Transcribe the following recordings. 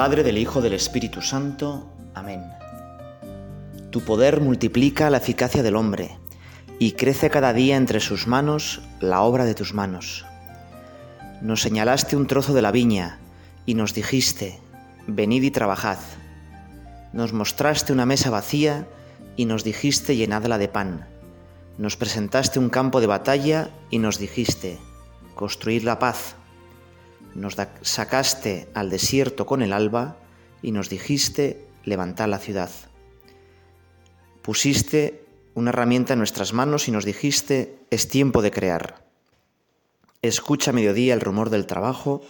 Padre, del Hijo, del Espíritu Santo. Amén. Tu poder multiplica la eficacia del hombre y crece cada día entre sus manos la obra de tus manos. Nos señalaste un trozo de la viña y nos dijiste, venid y trabajad. Nos mostraste una mesa vacía y nos dijiste, llenadla de pan. Nos presentaste un campo de batalla y nos dijiste, construid la paz. Nos sacaste al desierto con el alba y nos dijiste, levantad la ciudad. Pusiste una herramienta en nuestras manos y nos dijiste, es tiempo de crear. Escucha a mediodía el rumor del trabajo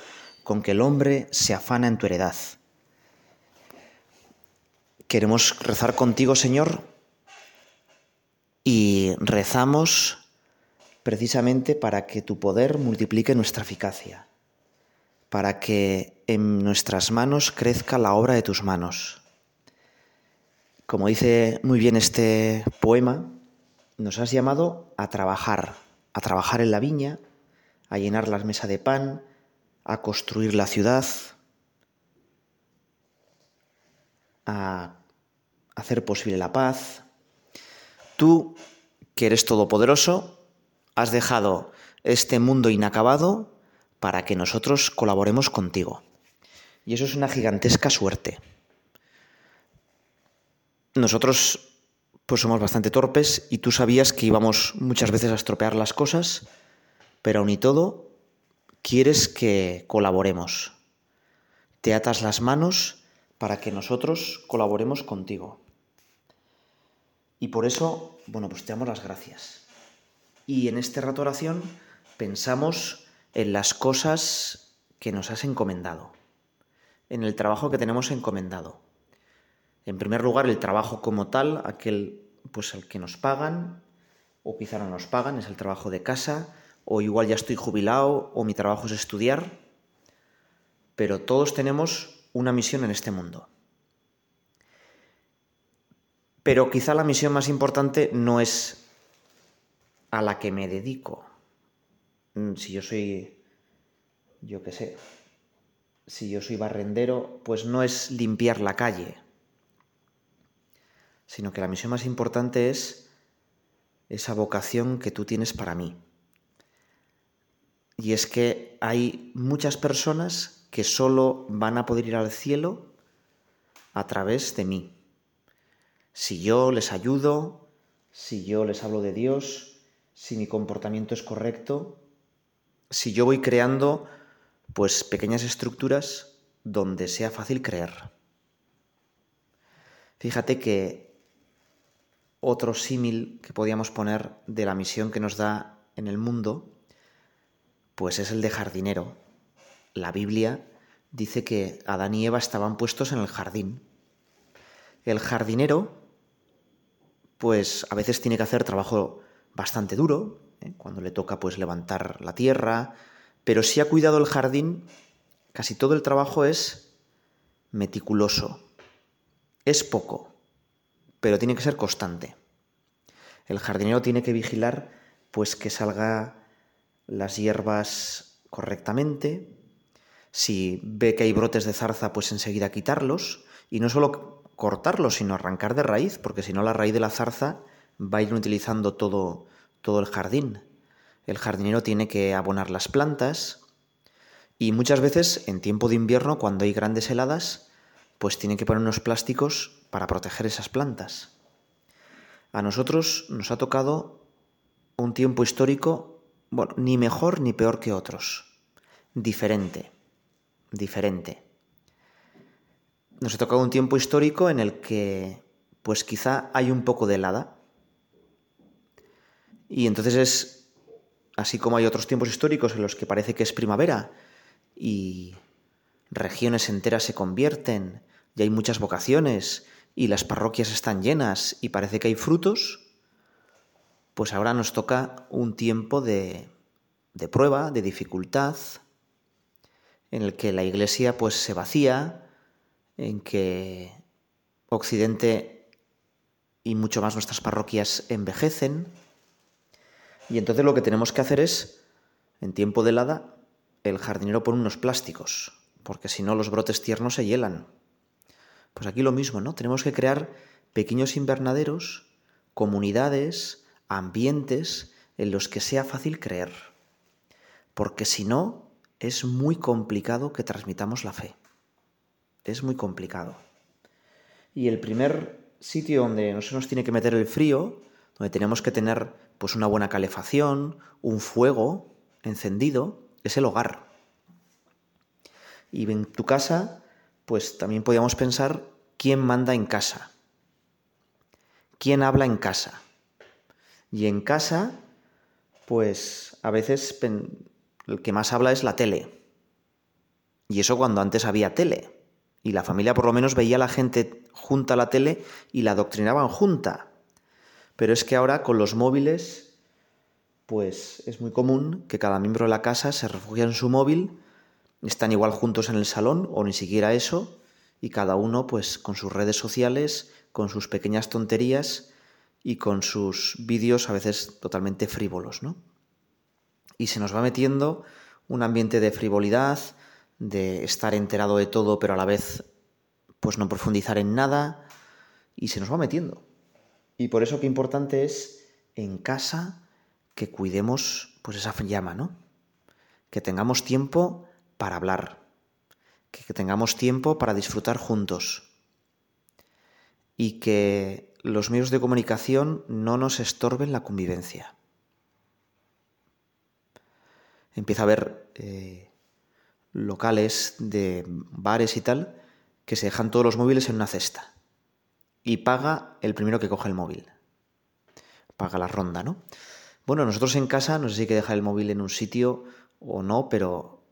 con que el hombre se afana en tu heredad. Queremos rezar contigo, Señor, y rezamos precisamente para que tu poder multiplique nuestra eficacia, para que en nuestras manos crezca la obra de tus manos. Como dice muy bien este poema, nos has llamado a trabajar, a trabajar en la viña, a llenar la mesa de pan, a construir la ciudad, a hacer posible la paz. Tú, que eres todopoderoso, has dejado este mundo inacabado para que nosotros colaboremos contigo. Y eso es una gigantesca suerte. Nosotros pues somos bastante torpes y tú sabías que íbamos muchas veces a estropear las cosas, pero aún y todo quieres que colaboremos. Te atas las manos para que nosotros colaboremos contigo. Y por eso, bueno, pues te damos las gracias. Y en este rato oración pensamos en las cosas que nos has encomendado, en el trabajo que tenemos encomendado. En primer lugar, el trabajo como tal, aquel pues al que nos pagan, o quizá no nos pagan, es el trabajo de casa, o igual ya estoy jubilado, o mi trabajo es estudiar, pero todos tenemos una misión en este mundo. Pero quizá la misión más importante no es a la que me dedico. Mm, si yo soy, yo qué sé, si yo soy barrendero, pues no es limpiar la calle, sino que la misión más importante es esa vocación que tú tienes para mí. Y es que hay muchas personas que solo van a poder ir al cielo a través de mí. Si yo les ayudo, si yo les hablo de Dios, si mi comportamiento es correcto, si yo voy creando pues pequeñas estructuras donde sea fácil creer. Fíjate que otro símil que podíamos poner de la misión que nos da en el mundo, pues es el de jardinero. La Biblia dice que Adán y Eva estaban puestos en el jardín. El jardinero pues a veces tiene que hacer trabajo bastante duro, cuando le toca pues levantar la tierra, pero si ha cuidado el jardín, casi todo el trabajo es meticuloso. Es poco, pero tiene que ser constante. El jardinero tiene que vigilar pues que salga las hierbas correctamente, si ve que hay brotes de zarza, pues enseguida quitarlos, y no solo cortarlo, sino arrancar de raíz, porque si no la raíz de la zarza va a ir utilizando todo, todo el jardín. El jardinero tiene que abonar las plantas y muchas veces en tiempo de invierno, cuando hay grandes heladas, pues tiene que poner unos plásticos para proteger esas plantas. A nosotros nos ha tocado un tiempo histórico, bueno, ni mejor ni peor que otros, diferente, diferente nos ha tocado un tiempo histórico en el que, pues quizá hay un poco de helada. Y entonces es, así como hay otros tiempos históricos en los que parece que es primavera y regiones enteras se convierten y hay muchas vocaciones y las parroquias están llenas y parece que hay frutos, pues ahora nos toca un tiempo de, de prueba, de dificultad, en el que la iglesia pues se vacía, en que Occidente y mucho más nuestras parroquias envejecen. Y entonces lo que tenemos que hacer es, en tiempo de helada, el jardinero pone unos plásticos porque si no los brotes tiernos se hielan. Pues aquí lo mismo, ¿no? Tenemos que crear pequeños invernaderos, comunidades, ambientes en los que sea fácil creer. Porque si no, es muy complicado que transmitamos la fe. Es muy complicado. Y el primer sitio donde no se nos tiene que meter el frío, donde tenemos que tener pues una buena calefacción, un fuego encendido, es el hogar. Y en tu casa, pues también podríamos pensar quién manda en casa. ¿Quién habla en casa? Y en casa, pues a veces el que más habla es la tele. Y eso cuando antes había tele. Y la familia por lo menos veía a la gente junta a la tele y la adoctrinaban junta. Pero es que ahora con los móviles, pues es muy común que cada miembro de la casa se refugie en su móvil, están igual juntos en el salón o ni siquiera eso, y cada uno pues con sus redes sociales, con sus pequeñas tonterías y con sus vídeos a veces totalmente frívolos, ¿no? Y se nos va metiendo un ambiente de frivolidad, de estar enterado de todo, pero a la vez pues no profundizar en nada y se nos va metiendo. Y por eso qué importante es en casa que cuidemos pues esa llama, ¿no? Que tengamos tiempo para hablar, que tengamos tiempo para disfrutar juntos y que los medios de comunicación no nos estorben la convivencia. Empieza a haber eh, locales de bares y tal que se dejan todos los móviles en una cesta y paga el primero que coge el móvil. Paga la ronda, ¿no? Bueno, nosotros en casa no sé si hay que dejar el móvil en un sitio o no, pero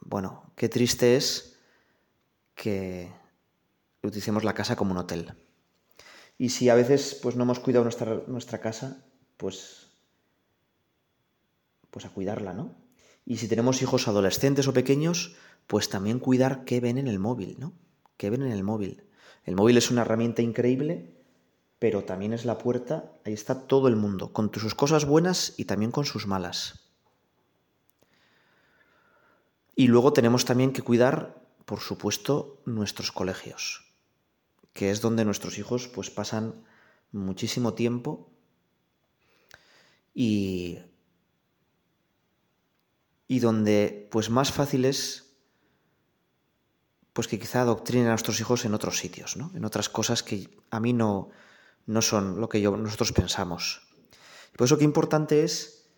bueno, qué triste es que utilicemos la casa como un hotel. Y si a veces pues no hemos cuidado nuestra, nuestra casa, pues pues a cuidarla, ¿no? Y si tenemos hijos adolescentes o pequeños, pues también cuidar qué ven en el móvil, ¿no? ¿Qué ven en el móvil? El móvil es una herramienta increíble, pero también es la puerta, ahí está todo el mundo, con sus cosas buenas y también con sus malas. Y luego tenemos también que cuidar, por supuesto, nuestros colegios, que es donde nuestros hijos pues pasan muchísimo tiempo y y donde pues más fácil es pues que quizá adoctrinen a nuestros hijos en otros sitios, ¿no? en otras cosas que a mí no, no son lo que yo, nosotros pensamos. Por eso qué importante es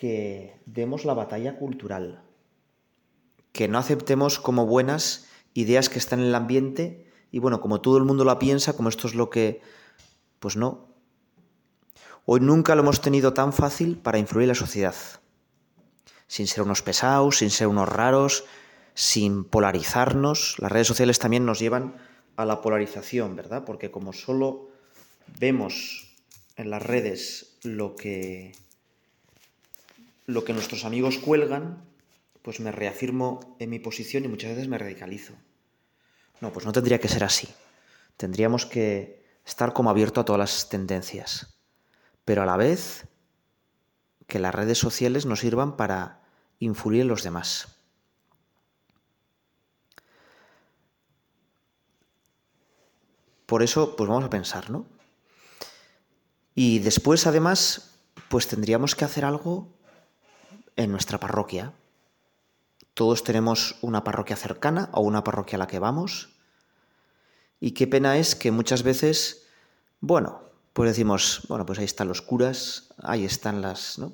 que demos la batalla cultural, que no aceptemos como buenas ideas que están en el ambiente y bueno, como todo el mundo la piensa, como esto es lo que, pues no. Hoy nunca lo hemos tenido tan fácil para influir en la sociedad sin ser unos pesados, sin ser unos raros, sin polarizarnos. Las redes sociales también nos llevan a la polarización, ¿verdad? Porque como solo vemos en las redes lo que lo que nuestros amigos cuelgan, pues me reafirmo en mi posición y muchas veces me radicalizo. No, pues no tendría que ser así. Tendríamos que estar como abierto a todas las tendencias, pero a la vez que las redes sociales nos sirvan para influir en los demás. Por eso, pues vamos a pensar, ¿no? Y después, además, pues tendríamos que hacer algo en nuestra parroquia. Todos tenemos una parroquia cercana o una parroquia a la que vamos. Y qué pena es que muchas veces, bueno, pues decimos, bueno, pues ahí están los curas, ahí están las, ¿no?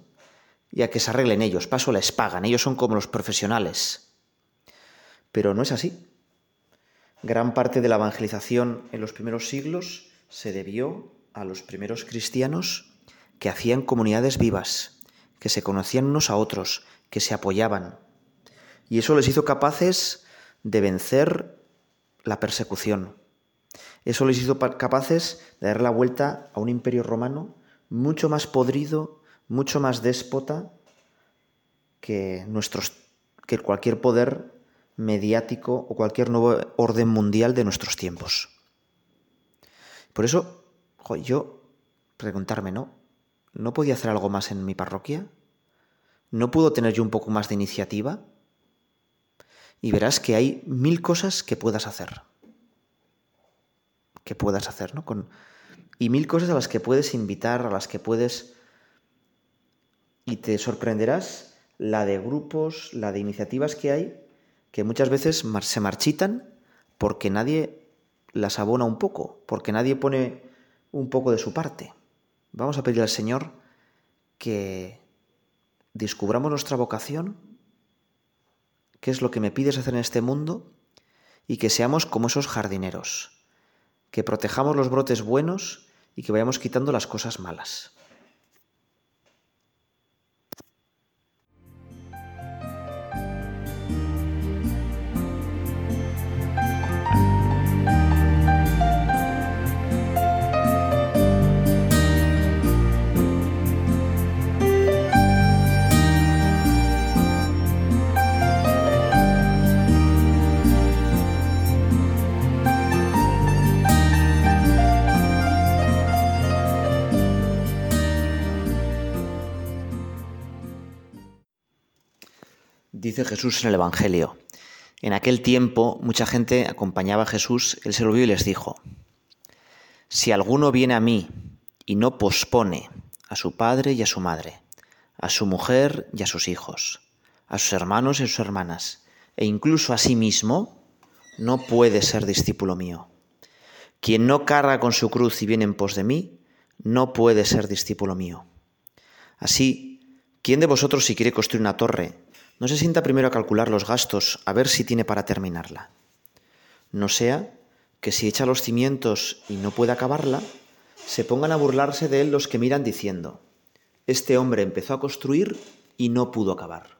Ya que se arreglen ellos, paso les pagan, ellos son como los profesionales. Pero no es así. Gran parte de la evangelización en los primeros siglos se debió a los primeros cristianos que hacían comunidades vivas, que se conocían unos a otros, que se apoyaban. Y eso les hizo capaces de vencer la persecución, eso les hizo capaces de dar la vuelta a un imperio romano mucho más podrido, mucho más déspota que, nuestros, que cualquier poder mediático o cualquier nuevo orden mundial de nuestros tiempos. Por eso, yo preguntarme, ¿no? ¿No podía hacer algo más en mi parroquia? ¿No puedo tener yo un poco más de iniciativa? y verás que hay mil cosas que puedas hacer. Que puedas hacer, ¿no? Con, y mil cosas a las que puedes invitar, a las que puedes... Y te sorprenderás la de grupos, la de iniciativas que hay, que muchas veces se marchitan porque nadie las abona un poco, porque nadie pone un poco de su parte. Vamos a pedir al Señor que descubramos nuestra vocación, qué es lo que me pides hacer en este mundo, y que seamos como esos jardineros, que protejamos los brotes buenos y que vayamos quitando las cosas malas. Dice Jesús en el Evangelio. En aquel tiempo mucha gente acompañaba a Jesús, él se lo vio y les dijo, Si alguno viene a mí y no pospone a su padre y a su madre, a su mujer y a sus hijos, a sus hermanos y a sus hermanas, e incluso a sí mismo, no puede ser discípulo mío. Quien no carga con su cruz y viene en pos de mí, no puede ser discípulo mío. Así, ¿quién de vosotros si quiere construir una torre no se sienta primero a calcular los gastos, a ver si tiene para terminarla. No sea que si echa los cimientos y no puede acabarla, se pongan a burlarse de él los que miran diciendo, este hombre empezó a construir y no pudo acabar.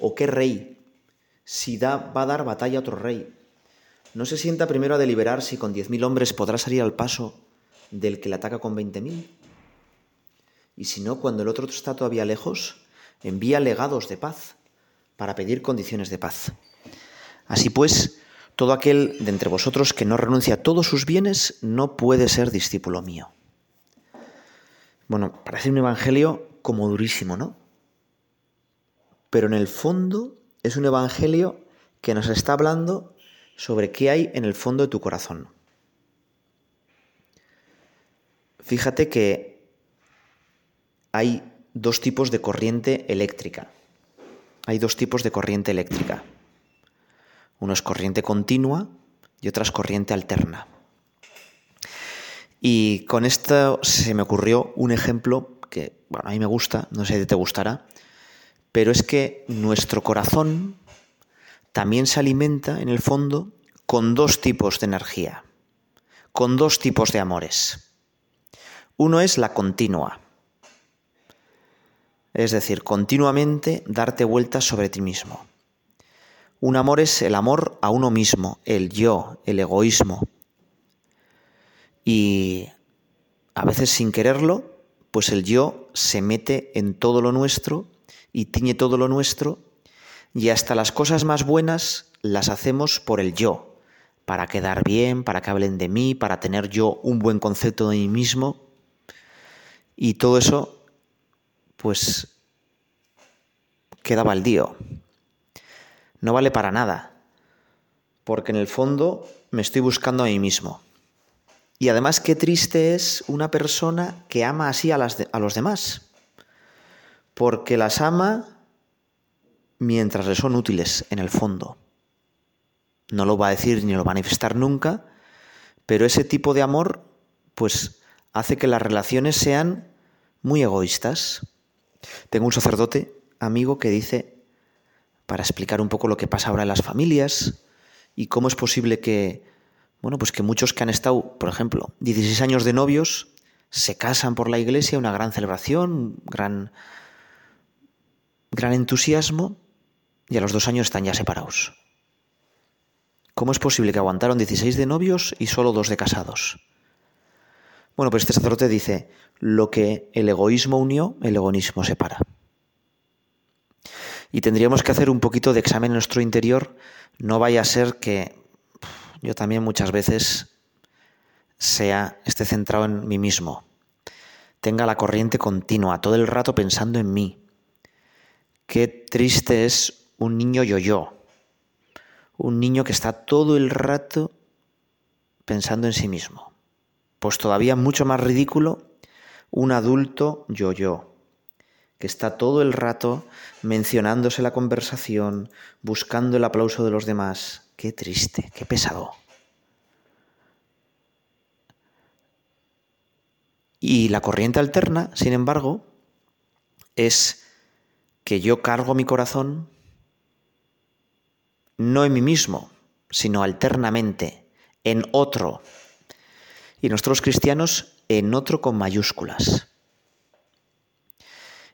¿O qué rey? Si da, va a dar batalla a otro rey. No se sienta primero a deliberar si con diez mil hombres podrá salir al paso del que le ataca con veinte mil. Y si no, cuando el otro está todavía lejos, envía legados de paz para pedir condiciones de paz. Así pues, todo aquel de entre vosotros que no renuncia a todos sus bienes no puede ser discípulo mío. Bueno, parece un evangelio como durísimo, ¿no? Pero en el fondo es un evangelio que nos está hablando sobre qué hay en el fondo de tu corazón. Fíjate que hay dos tipos de corriente eléctrica. Hay dos tipos de corriente eléctrica. Uno es corriente continua y otra es corriente alterna. Y con esto se me ocurrió un ejemplo que, bueno, a mí me gusta, no sé si te gustará, pero es que nuestro corazón también se alimenta, en el fondo, con dos tipos de energía, con dos tipos de amores. Uno es la continua, es decir, continuamente darte vueltas sobre ti mismo. Un amor es el amor a uno mismo, el yo, el egoísmo. Y a veces sin quererlo, pues el yo se mete en todo lo nuestro y tiñe todo lo nuestro y hasta las cosas más buenas las hacemos por el yo, para quedar bien, para que hablen de mí, para tener yo un buen concepto de mí mismo. Y todo eso pues queda baldío. No vale para nada, porque en el fondo me estoy buscando a mí mismo. Y además qué triste es una persona que ama así a, las los demás, porque las ama mientras le son útiles en el fondo. No lo va a decir ni lo va a manifestar nunca, pero ese tipo de amor pues hace que las relaciones sean muy egoístas. Tengo un sacerdote amigo que dice, para explicar un poco lo que pasa ahora en las familias y cómo es posible que, bueno, pues que muchos que han estado, por ejemplo, 16 años de novios, se casan por la iglesia, una gran celebración, gran, gran entusiasmo, y a los dos años están ya separados. ¿Cómo es posible que aguantaron 16 de novios y solo dos de casados? Bueno, pues este sacerdote dice, lo que el egoísmo unió, el egoísmo separa. Y tendríamos que hacer un poquito de examen en nuestro interior, no vaya a ser que yo también muchas veces sea, esté centrado en mí mismo, tenga la corriente continua, todo el rato pensando en mí. Qué triste es un niño yo-yo, un niño que está todo el rato pensando en sí mismo. Pues todavía mucho más ridículo un adulto yo-yo, que está todo el rato mencionándose la conversación, buscando el aplauso de los demás. Qué triste, qué pesado. Y la corriente alterna, sin embargo, es que yo cargo mi corazón no en mí mismo, sino alternamente, en otro. Y nosotros cristianos en otro con mayúsculas.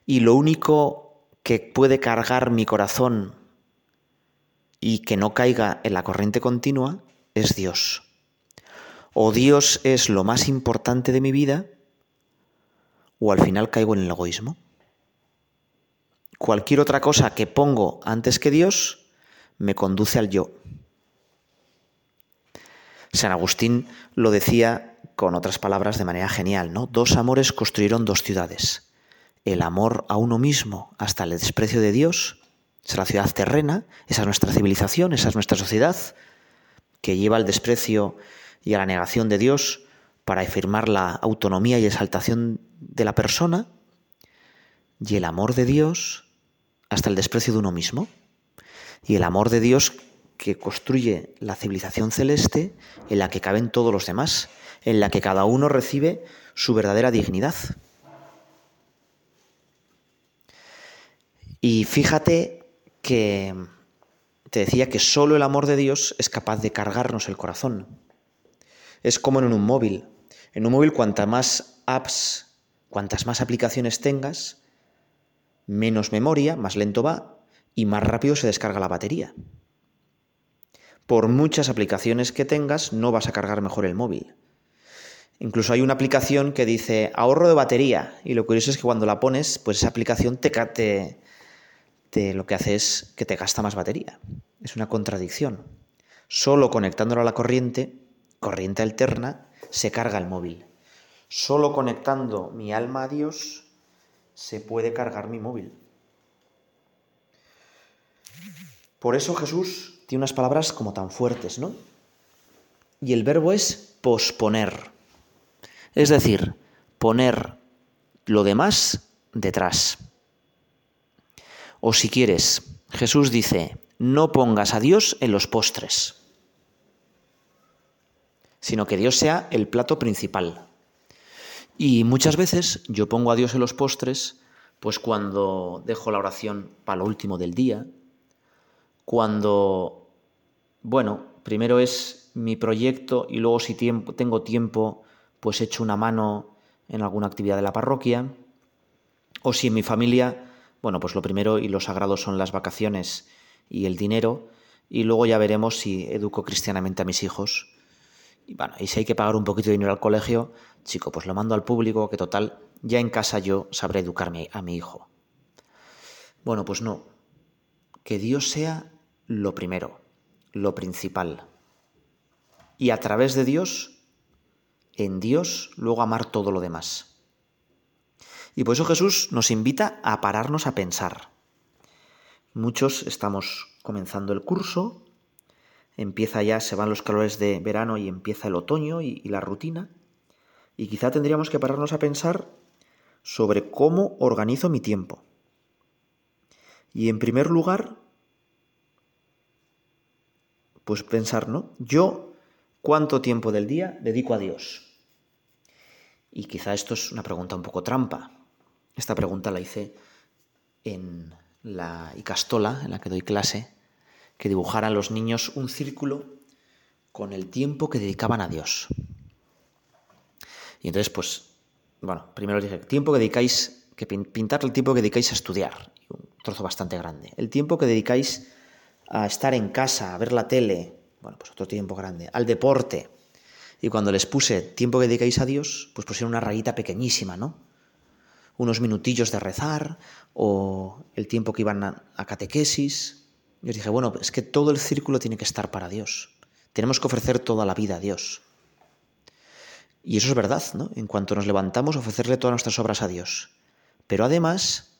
Y lo único que puede cargar mi corazón y que no caiga en la corriente continua es Dios. O Dios es lo más importante de mi vida, o al final caigo en el egoísmo. Cualquier otra cosa que pongo antes que Dios me conduce al yo. San Agustín lo decía con otras palabras de manera genial, ¿no? Dos amores construyeron dos ciudades. El amor a uno mismo hasta el desprecio de Dios, es la ciudad terrena, esa es nuestra civilización, esa es nuestra sociedad, que lleva al desprecio y a la negación de Dios para afirmar la autonomía y exaltación de la persona, y el amor de Dios hasta el desprecio de uno mismo, y el amor de Dios que construye la civilización celeste en la que caben todos los demás, en la que cada uno recibe su verdadera dignidad. Y fíjate que te decía que solo el amor de Dios es capaz de cargarnos el corazón. Es como en un móvil. En un móvil cuantas más apps, cuantas más aplicaciones tengas, menos memoria, más lento va y más rápido se descarga la batería. Por muchas aplicaciones que tengas, no vas a cargar mejor el móvil. Incluso hay una aplicación que dice ahorro de batería y lo curioso es que cuando la pones, pues esa aplicación te, lo que hace es que te gasta más batería. Es una contradicción. Solo conectándolo a la corriente, corriente alterna, se carga el móvil. Solo conectando mi alma a Dios se puede cargar mi móvil. Por eso Jesús tiene unas palabras como tan fuertes, ¿no? Y el verbo es posponer. Es decir, poner lo demás detrás. O si quieres, Jesús dice, no pongas a Dios en los postres, sino que Dios sea el plato principal. Y muchas veces yo pongo a Dios en los postres, pues cuando dejo la oración para lo último del día, cuando, bueno, primero es mi proyecto y luego si tengo tiempo, pues echo una mano en alguna actividad de la parroquia, o si en mi familia, bueno, pues lo primero y lo sagrado son las vacaciones y el dinero, y luego ya veremos si educo cristianamente a mis hijos. Y bueno, y si hay que pagar un poquito de dinero al colegio, chico, pues lo mando al público, que total, ya en casa yo sabré educarme a mi hijo. Bueno, pues no. Que Dios sea lo primero, lo principal. Y a través de Dios, en Dios, luego amar todo lo demás. Y por eso Jesús nos invita a pararnos a pensar. Muchos estamos comenzando el curso, empieza ya, se van los calores de verano y empieza el otoño y, la rutina, y quizá tendríamos que pararnos a pensar sobre cómo organizo mi tiempo. Y en primer lugar, pues pensar, ¿no? Yo, ¿cuánto tiempo del día dedico a Dios? Y quizá esto es una pregunta un poco trampa. Esta pregunta la hice en la Icastola, en la que doy clase, que dibujaran los niños un círculo con el tiempo que dedicaban a Dios. Y entonces, pues, bueno, primero dije, tiempo que dedicáis, que pintar el tiempo que dedicáis a estudiar, un trozo bastante grande. El tiempo que dedicáis a estar en casa, a ver la tele, bueno, pues otro tiempo grande, al deporte. Y cuando les puse tiempo que dedicáis a Dios, pues pusieron una rayita pequeñísima, ¿no? Unos minutillos de rezar o el tiempo que iban a, catequesis. Yo dije, bueno, es que todo el círculo tiene que estar para Dios. Tenemos que ofrecer toda la vida a Dios. Y eso es verdad, ¿no? En cuanto nos levantamos, ofrecerle todas nuestras obras a Dios. Pero además,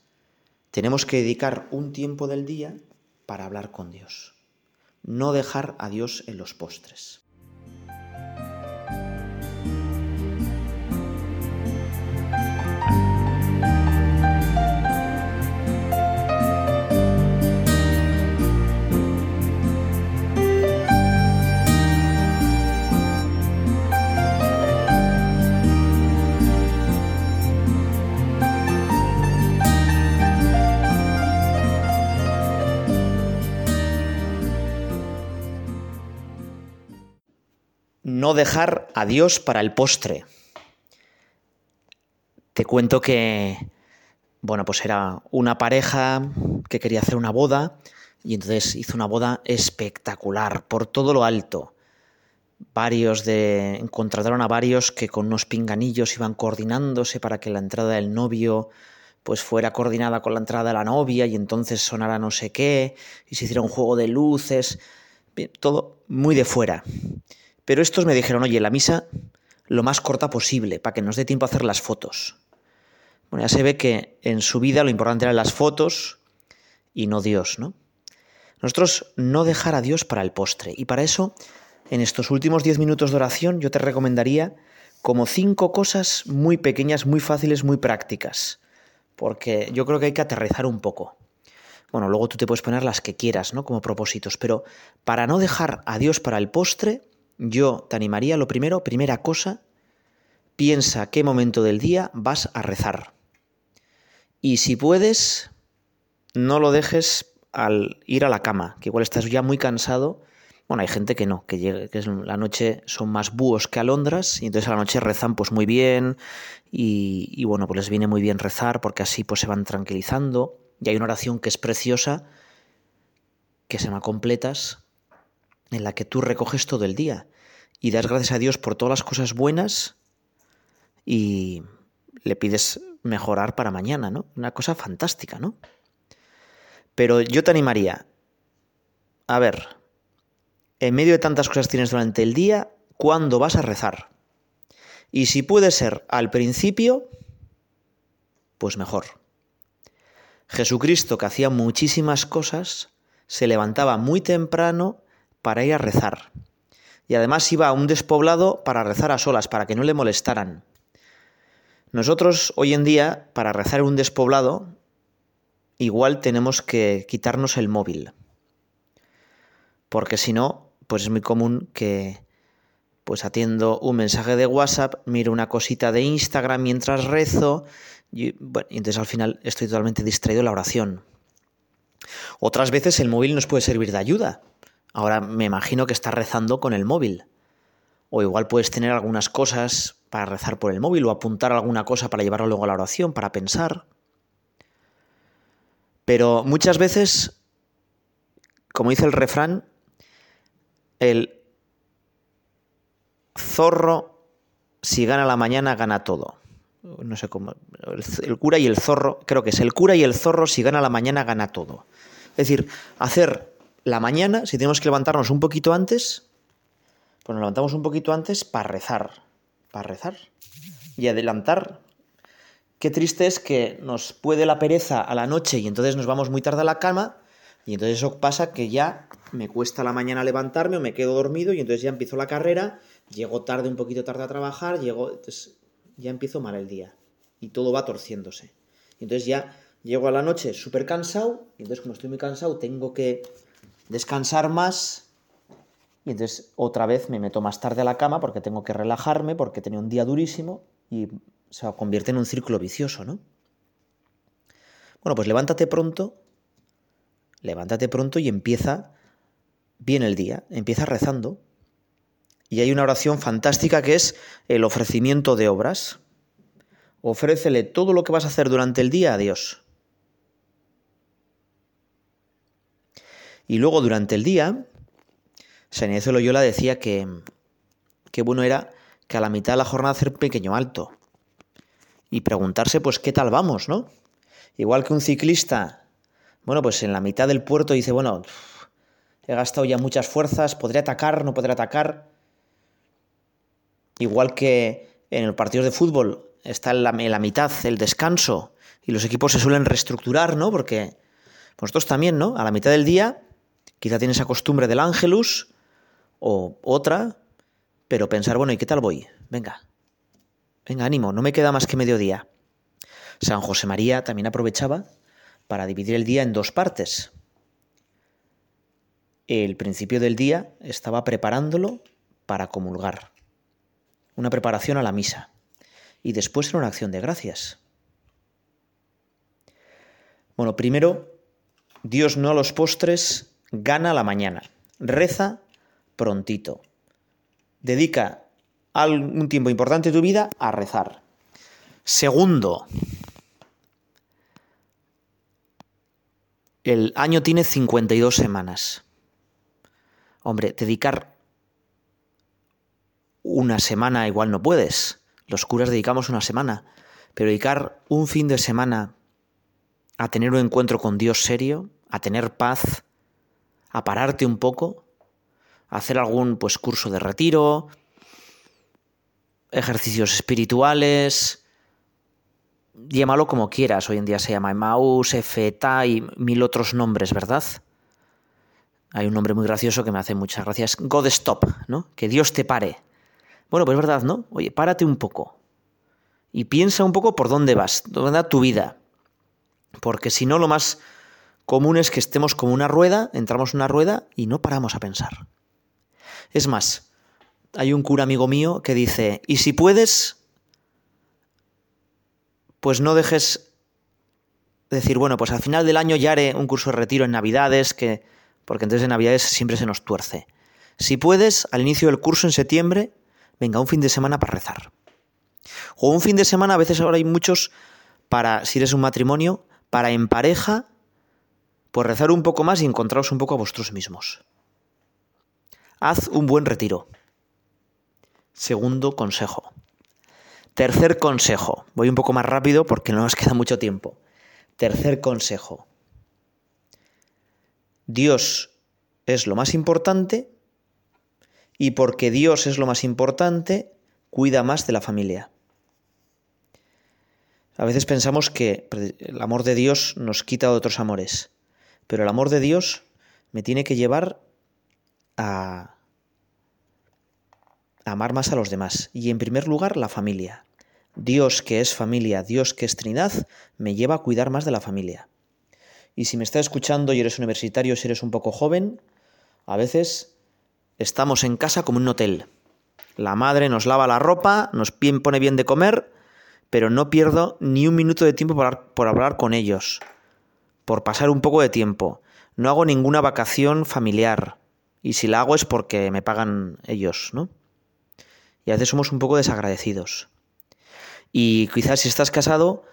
tenemos que dedicar un tiempo del día para hablar con Dios, no dejar a Dios en los postres. No dejar a Dios para el postre. Te cuento que, bueno, pues era una pareja que quería hacer una boda y entonces hizo una boda espectacular, por todo lo alto. Varios de. encontraron a varios que con unos pinganillos iban coordinándose para que la entrada del novio pues fuera coordinada con la entrada de la novia y entonces sonara no sé qué, y se hiciera un juego de luces, todo muy de fuera. Pero estos me dijeron, oye, la misa lo más corta posible, para que nos dé tiempo a hacer las fotos. Bueno, ya se ve que en su vida lo importante eran las fotos y no Dios, ¿no? Nosotros no dejar a Dios para el postre. Y para eso, en estos últimos diez minutos de oración, yo te recomendaría como cinco cosas muy pequeñas, muy fáciles, muy prácticas. Porque yo creo que hay que aterrizar un poco. Bueno, luego tú te puedes poner las que quieras, ¿no? Como propósitos. Pero para no dejar a Dios para el postre, yo te animaría, lo primero, primera cosa, piensa qué momento del día vas a rezar. Y si puedes, no lo dejes al ir a la cama, que igual estás ya muy cansado. Bueno, hay gente que no, que, llegue, que la noche son más búhos que alondras y entonces a la noche rezan pues muy bien y, y, bueno, pues les viene muy bien rezar porque así pues se van tranquilizando. Y hay una oración que es preciosa, que se llama completas, en la que tú recoges todo el día y das gracias a Dios por todas las cosas buenas y le pides mejorar para mañana, ¿no? Una cosa fantástica, ¿no? Pero yo te animaría, a ver, en medio de tantas cosas tienes durante el día, ¿cuándo vas a rezar? Y si puede ser al principio, pues mejor. Jesucristo, que hacía muchísimas cosas, se levantaba muy temprano para ir a rezar. Y además iba a un despoblado para rezar a solas, para que no le molestaran. Nosotros hoy en día, para rezar en un despoblado, igual tenemos que quitarnos el móvil. Porque si no, pues es muy común que pues atiendo un mensaje de WhatsApp, miro una cosita de Instagram mientras rezo, y, bueno, y entonces al final estoy totalmente distraído en la oración. Otras veces el móvil nos puede servir de ayuda. Ahora me imagino que estás rezando con el móvil. O igual puedes tener algunas cosas para rezar por el móvil o apuntar alguna cosa para llevarlo luego a la oración, para pensar. Pero muchas veces, como dice el refrán, el zorro, si gana la mañana, gana todo. No sé cómo. El, cura y el zorro, creo que es el cura y el zorro, si gana la mañana, gana todo. Es decir, hacer la mañana, si tenemos que levantarnos un poquito antes, pues nos levantamos un poquito antes para rezar, para rezar y adelantar. Qué triste es que nos puede la pereza a la noche y entonces nos vamos muy tarde a la cama y entonces eso pasa que ya me cuesta la mañana levantarme o me quedo dormido y entonces ya empiezo la carrera, llego tarde, un poquito tarde a trabajar, llego, ya empiezo mal el día y todo va torciéndose. Y entonces ya llego a la noche súper cansado y entonces como estoy muy cansado tengo que descansar más y entonces otra vez me meto más tarde a la cama porque tengo que relajarme, porque tenía un día durísimo y se convierte en un círculo vicioso, ¿no? Bueno, pues levántate pronto, levántate pronto y empieza bien el día, empieza rezando. Y hay una oración fantástica que es el ofrecimiento de obras. Ofrécele todo lo que vas a hacer durante el día a Dios. Y luego durante el día, San Ignacio Loyola decía que, que bueno era que a la mitad de la jornada hacer un pequeño alto y preguntarse pues qué tal vamos, ¿no? Igual que un ciclista, bueno, pues en la mitad del puerto dice, bueno, he gastado ya muchas fuerzas, podré atacar, no podré atacar. Igual que en el partido de fútbol está en la, en la mitad el descanso y los equipos se suelen reestructurar, ¿no? Porque nosotros también, ¿no? A la mitad del día Quizá tienes esa costumbre del ángelus o otra, pero pensar, bueno, ¿y qué tal voy? Venga, venga, ánimo, no me queda más que mediodía. San José María también aprovechaba para dividir el día en dos partes. El principio del día estaba preparándolo para comulgar, una preparación a la misa, y después era una acción de gracias. Bueno, primero, Dios no a los postres, gana la mañana, reza prontito, dedica algún tiempo importante de tu vida a rezar. Segundo, el año tiene 52 semanas. Hombre, dedicar una semana igual no puedes. Los curas dedicamos una semana. Pero dedicar un fin de semana a tener un encuentro con Dios serio, a tener paz, a pararte un poco, a hacer algún pues curso de retiro, ejercicios espirituales, llámalo como quieras, hoy en día se llama Emmaus, FETA y mil otros nombres, ¿verdad? Hay un nombre muy gracioso que me hace muchas gracias, God Stop, ¿no? Que Dios te pare. Bueno, pues es verdad, ¿no? Oye, párate un poco y piensa un poco por dónde vas, dónde va tu vida. Porque si no, lo más común es que estemos como una rueda, entramos en una rueda y no paramos a pensar. Es más, hay un cura amigo mío que dice, y si puedes, pues no dejes decir, bueno, pues al final del año ya haré un curso de retiro en Navidades, que porque entonces en Navidades siempre se nos tuerce. Si puedes, al inicio del curso en septiembre, venga, un fin de semana para rezar. O un fin de semana, a veces ahora hay muchos para, si eres un matrimonio, para en pareja, pues rezar un poco más y encontraros un poco a vosotros mismos. Haz un buen retiro. Segundo consejo. Tercer consejo. Voy un poco más rápido porque no nos queda mucho tiempo. Tercer consejo. Dios es lo más importante y porque Dios es lo más importante, cuida más de la familia. A veces pensamos que el amor de Dios nos quita otros amores, pero el amor de Dios me tiene que llevar a, amar más a los demás y en primer lugar la familia. Dios que es familia, Dios que es Trinidad, me lleva a cuidar más de la familia. Y si me estás escuchando y eres universitario, si eres un poco joven, a veces estamos en casa como un hotel. La madre nos lava la ropa, nos pone bien de comer, pero no pierdo ni un minuto de tiempo por hablar con ellos, por pasar un poco de tiempo. No hago ninguna vacación familiar. Y si la hago es porque me pagan ellos, ¿no? Y a veces somos un poco desagradecidos. Y quizás si estás casado,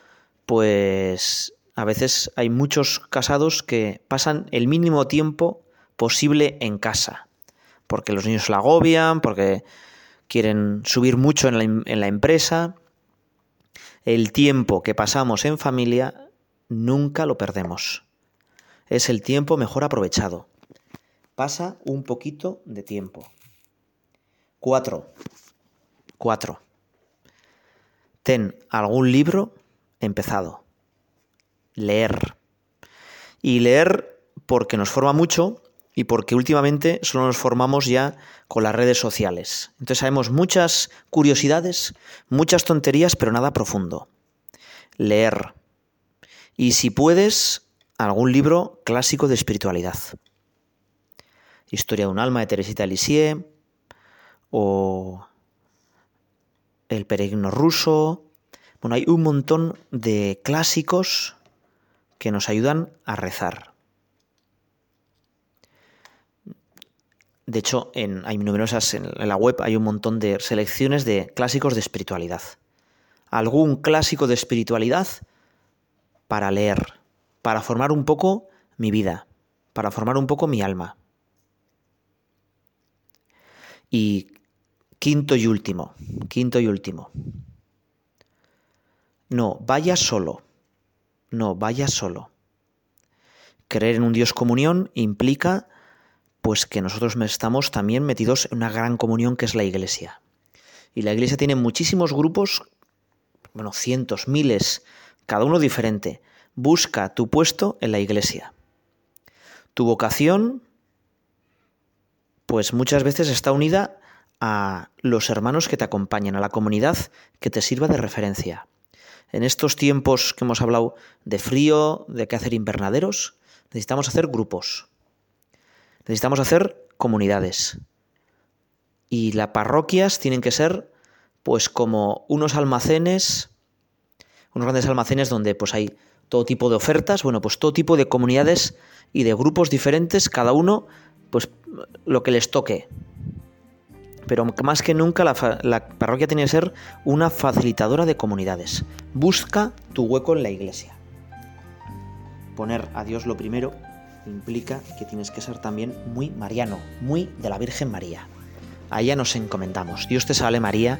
pues a veces hay muchos casados que pasan el mínimo tiempo posible en casa, porque los niños la agobian, porque quieren subir mucho en la, en la empresa. El tiempo que pasamos en familia nunca lo perdemos. Es el tiempo mejor aprovechado. Pasa un poquito de tiempo. Cuatro. Cuatro ten algún libro empezado. Leer. Y leer porque nos forma mucho y porque últimamente solo nos formamos ya con las redes sociales. Entonces sabemos muchas curiosidades, muchas tonterías, pero nada profundo. Leer. Y si puedes, algún libro clásico de espiritualidad. Historia de un alma de Teresita Lisieux o el peregrino ruso. Bueno, hay un montón de clásicos que nos ayudan a rezar. De hecho, en, hay numerosas en la web hay un montón de selecciones de clásicos de espiritualidad. Algún clásico de espiritualidad para leer, para formar un poco mi vida, para formar un poco mi alma. Y Quinto y último, quinto y último. No, vaya solo. No, vaya solo. Creer en un Dios comunión implica pues que nosotros estamos también metidos en una gran comunión que es la iglesia. Y la iglesia tiene muchísimos grupos, bueno, cientos, miles, cada uno diferente. Busca tu puesto en la iglesia. Tu vocación pues muchas veces está unida a los hermanos que te acompañan, a la comunidad que te sirva de referencia. En estos tiempos que hemos hablado de frío, de qué hacer invernaderos, necesitamos hacer grupos. Necesitamos hacer comunidades. Y las parroquias tienen que ser pues como unos almacenes, unos grandes almacenes donde pues hay todo tipo de ofertas, bueno, pues todo tipo de comunidades y de grupos diferentes, cada uno pues lo que les toque. Pero más que nunca la, parroquia tiene que ser una facilitadora de comunidades. Busca tu hueco en la iglesia. Poner a Dios lo primero implica que tienes que ser también muy mariano, muy de la Virgen María. A ella nos encomendamos. Dios te salve María,